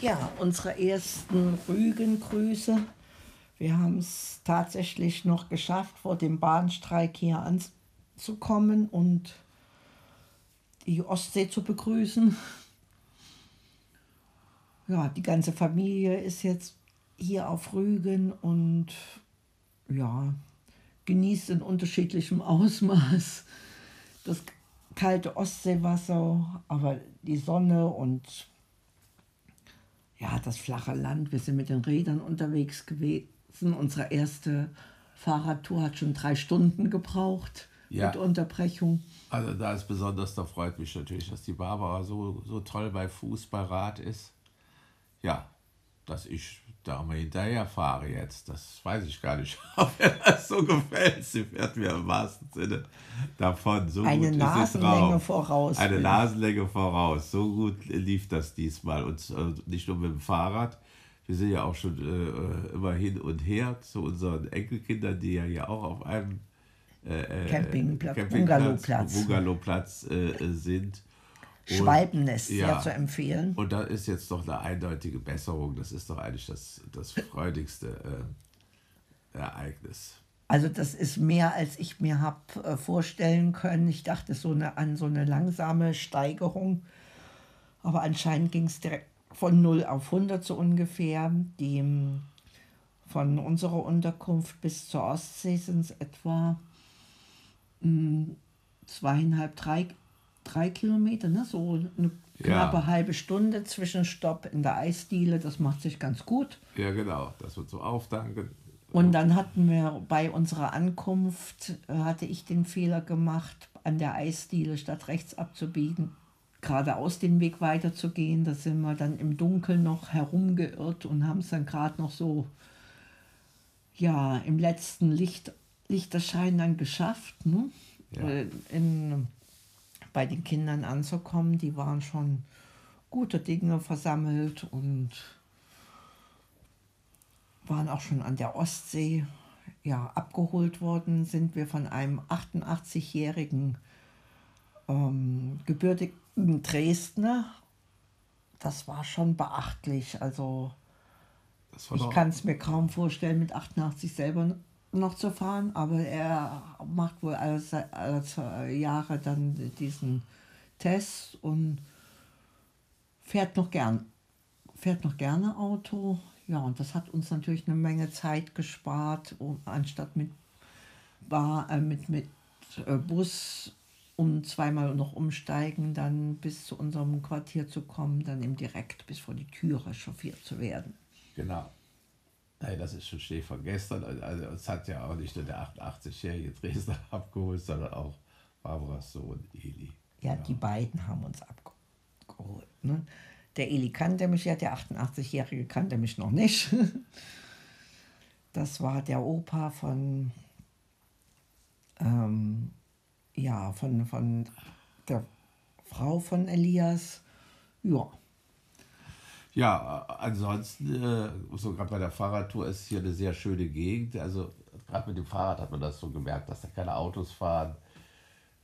Ja, unsere ersten Rügengrüße. Wir haben es tatsächlich noch geschafft, vor dem Bahnstreik hier anzukommen und die Ostsee zu begrüßen. Ja, die ganze Familie ist jetzt hier auf Rügen und ja, genießt in unterschiedlichem Ausmaß das kalte Ostseewasser, aber die Sonne und ja, das flache Land. Wir sind mit den Rädern unterwegs gewesen. Unsere erste Fahrradtour hat schon drei Stunden gebraucht ja. mit Unterbrechung. Also da ist besonders, da freut mich natürlich, dass die Barbara so, so toll bei Fußballrad ist. Ja, dass ich da mal hinterher fahre jetzt. Das weiß ich gar nicht, ob mir das so gefällt. Sie fährt mir im wahrsten Sinne davon. So Eine Nasenlänge voraus. Eine Nasenlänge voraus. So gut lief das diesmal. Und äh, nicht nur mit dem Fahrrad. Wir sind ja auch schon äh, immer hin und her zu unseren Enkelkindern, die ja hier auch auf einem äh, äh Campingplatz, Campingplatz Bungalowplatz, Bungalowplatz äh, sind. Schwalbennest ja, sehr zu empfehlen. Und da ist jetzt doch eine eindeutige Besserung. Das ist doch eigentlich das, das freudigste äh, Ereignis. Also das ist mehr, als ich mir habe äh, vorstellen können. Ich dachte so eine, an so eine langsame Steigerung. Aber anscheinend ging es direkt von 0 auf 100 so ungefähr. Die, von unserer Unterkunft bis zur Ostsee sind es etwa mh, hm, zweieinhalb, drei drei Kilometer, ne? so eine knappe ja. halbe Stunde Zwischenstopp in der Eisdiele, das macht sich ganz gut. Ja, genau, das wird so aufdanken. Und dann hatten wir bei unserer Ankunft, äh, hatte ich den Fehler gemacht, an der Eisdiele statt rechts abzubiegen, geradeaus den Weg weiterzugehen. Da sind wir dann im Dunkeln noch herumgeirrt und haben es dann gerade noch so, ja, im letzten Licht, Lichterschein dann geschafft. Ne? Ja. Äh, in bei den Kindern anzukommen. Die waren schon gute Dinge versammelt und waren auch schon an der Ostsee. Ja, abgeholt worden sind wir von einem 88-jährigen ähm, gebürtigen Dresdner. Das war schon beachtlich. Also ich kann es mir kaum vorstellen, mit 88 selber noch zu fahren, aber er macht wohl alle, alle zwei Jahre dann diesen Test und fährt noch gern, fährt noch gerne Auto. Ja, und das hat uns natürlich eine Menge Zeit gespart, um, anstatt mit, Bar, äh, mit, mit äh, Bus um zweimal noch umsteigen, dann bis zu unserem Quartier zu kommen, dann eben direkt bis vor die Türe chauffiert zu werden. Genau. Nein, das ist schon Schnee von gestern. Also es hat ja auch nicht nur der 88-jährige Dresdner abgeholt, sondern auch Barbaras Sohn Eli. Ja, ja, die beiden haben uns abgeholt. Ne? Der Eli kannte mich ja, der 88-jährige kannte mich noch nicht. Das war der Opa von, ähm, ja, von, von der Frau von Elias. Ja, ja, ansonsten, äh, so gerade bei der Fahrradtour ist hier eine sehr schöne Gegend. Also gerade mit dem Fahrrad hat man das so gemerkt, dass da keine Autos fahren.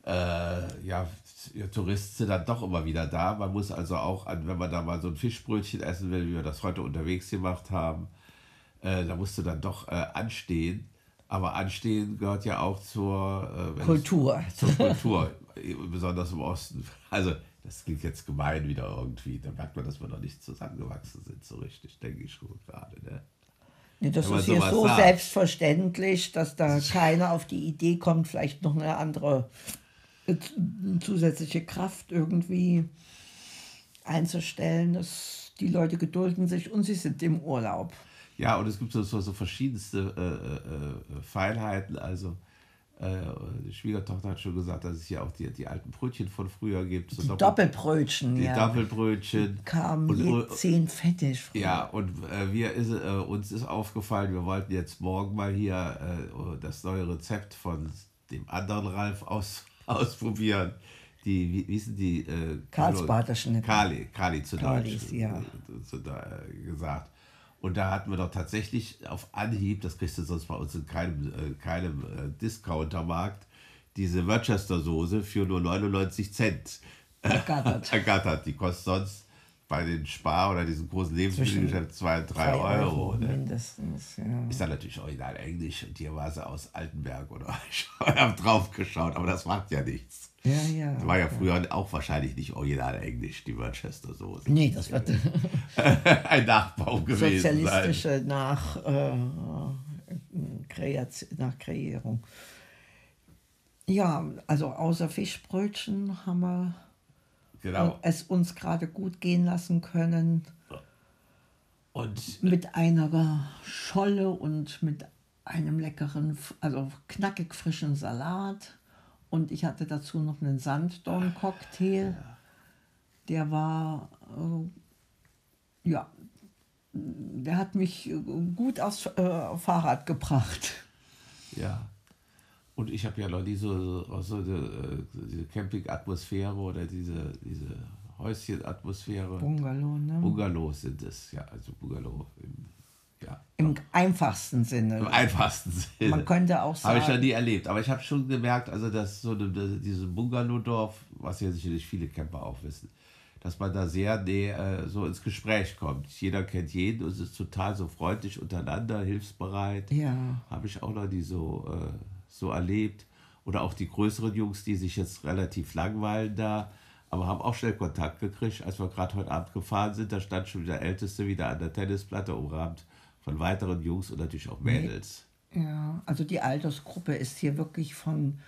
Äh, ja, Touristen sind dann doch immer wieder da. Man muss also auch, an, wenn man da mal so ein Fischbrötchen essen will, wie wir das heute unterwegs gemacht haben, äh, da musst du dann doch äh, anstehen. Aber anstehen gehört ja auch zur äh, Kultur. Es, zur Kultur, besonders im Osten. Also das klingt jetzt gemein wieder irgendwie. Da merkt man, dass wir noch nicht zusammengewachsen sind, so richtig, denke ich schon gerade. Ne? Nee, das ist hier so sagt. selbstverständlich, dass da keiner auf die Idee kommt, vielleicht noch eine andere eine äh, zusätzliche Kraft irgendwie einzustellen. Das, die Leute gedulden sich und sie sind im Urlaub. Ja, und es gibt so, so, verschiedenste äh, äh, äh Feinheiten. Also die Schwiegertochter hat schon gesagt, dass es hier auch die, die alten Brötchen von früher gibt. So die Doppel Doppelbrötchen, die ja. Doppelbrötchen. Die kamen und, zehn fettig. Früher. Ja, und äh, wir ist, äh, uns ist aufgefallen, wir wollten jetzt morgen mal hier äh, das neue Rezept von dem anderen Ralf aus, ausprobieren. Die, wie, wie sind die? Äh, Karlsbader Schnitte. Kali, Kali zu Deutsch ja. zu, äh, gesagt. Und da hatten wir doch tatsächlich auf Anhieb, das kriegst du sonst bei uns in keinem, äh, keinem äh, Discountermarkt, diese Worcester-Soße für nur 99 Cent ergattert. ergattert. Die kostet sonst bei den Spar- oder diesen großen Lebensmittelgeschäften 2, 3 Euro. ne? mindestens. Ja. Ist dann natürlich original Englisch und hier war sie aus Altenberg oder ich habe drauf geschaut, aber das macht ja nichts. Ja, ja. Das war ja früher auch wahrscheinlich nicht original Englisch, die Manchester Soße. Nee, das wird Ein Nachbau gewesen sein. sozialistische nach, äh, Kreation, nach Kreierung. Ja, also außer Fischbrötchen haben wir Genau. es uns gerade gut gehen lassen können Und mit einer Scholle und mit einem leckeren, also knackig frischen Salat. Und ich hatte dazu noch einen Sanddorn-Cocktail. Der war, äh, ja, der hat mich äh, gut aufs äh, Fahrrad gebracht. ja. Und ich habe ja noch nie so, auch so eine, äh, diese Camping-Atmosphäre oder diese, diese Häuschen-Atmosphäre. Bungalow, ne? Bungalows sind es, ja, also Bungalow. Im, ja, Im einfachsten Sinne. im einfachsten Sinne. Man könnte auch Habe ich noch sagen, nie erlebt. Aber ich habe schon gemerkt, also dass so eine, dieses Bungalow-Dorf, was ja sicherlich viele Camper auch wissen, dass man da sehr näher, äh, so ins Gespräch kommt. Jeder kennt jeden und es ist total so freundlich untereinander, hilfsbereit. ja, Habe ich auch noch nie so, äh, so erlebt. Oder auch die größeren Jungs, die sich jetzt relativ langweilen da, aber haben auch schnell Kontakt gekriegt. Als wir gerade heute Abend gefahren sind, da stand schon der Älteste wieder an der Tennisplatte, umrahmt von weiteren Jungs und natürlich auch Mädels. ja, also die Altersgruppe ist hier wirklich von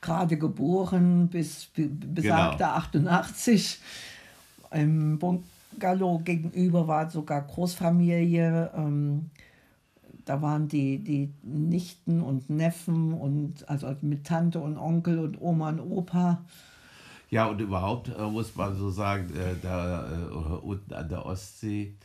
gerade geboren bis be- besagte 88. Im Bungalow gegenüber war sogar Großfamilie. Ähm, da waren die, die Nichten und Neffen und also mit Tante und Onkel und Oma und Opa. Ja, und überhaupt äh, muss man so sagen, äh, da äh, unten an der Ostsee,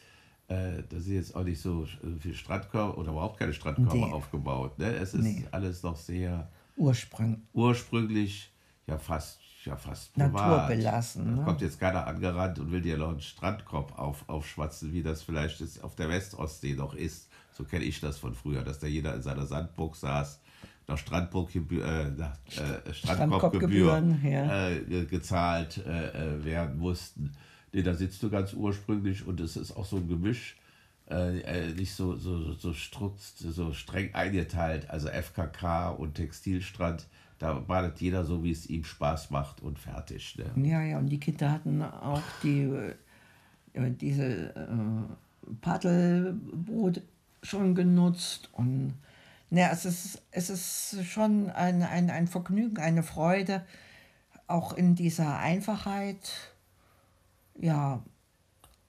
äh, da sind jetzt auch nicht so äh, viele Strandkörper oder überhaupt keine Strandkörper Nee. aufgebaut. Ne? Es ist Nee. alles noch sehr Ursprung. ursprünglich, ja fast, ja fast. Naturbelassen, Da ne? kommt jetzt keiner angerannt und will dir noch einen Strandkorb auf, aufschwatzen, wie das vielleicht jetzt auf der Westostsee noch ist. So kenne ich das von früher, dass da jeder in seiner Sandburg saß, nach Strandburggebühr, äh, nach, äh, Strandkorbgebühr Strandkorbgebühren, ja. äh, ge- gezahlt äh, äh, werden mussten. Nee, da sitzt du ganz ursprünglich und es ist auch so ein Gemisch, äh, äh, nicht so, so, so, strutzt, so streng eingeteilt, also FKK und Textilstrand. Da badet jeder so, wie es ihm Spaß macht und fertig. Ne? Ja, ja, und die Kinder hatten auch die, äh, diese äh, Paddelboot schon genutzt. Und ja, es ist, es ist schon ein, ein, ein Vergnügen, eine Freude, auch in dieser Einfachheit, ja,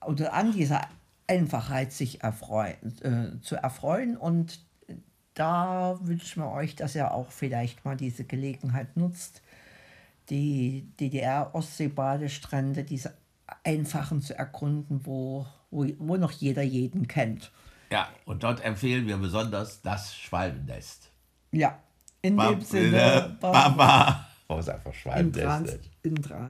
oder an dieser Einfachheit sich erfreuen, äh, zu erfreuen. Und da wünschen wir euch, dass ihr auch vielleicht mal diese Gelegenheit nutzt, die DDR-Ostseebadestrände, diese einfachen zu erkunden, wo, wo, wo noch jeder jeden kennt. Ja, und dort empfehlen wir besonders das Schwalbennest. Ja, in dem Bam- Sinne, Baba. Oh, ist einfach in Schwalbennest.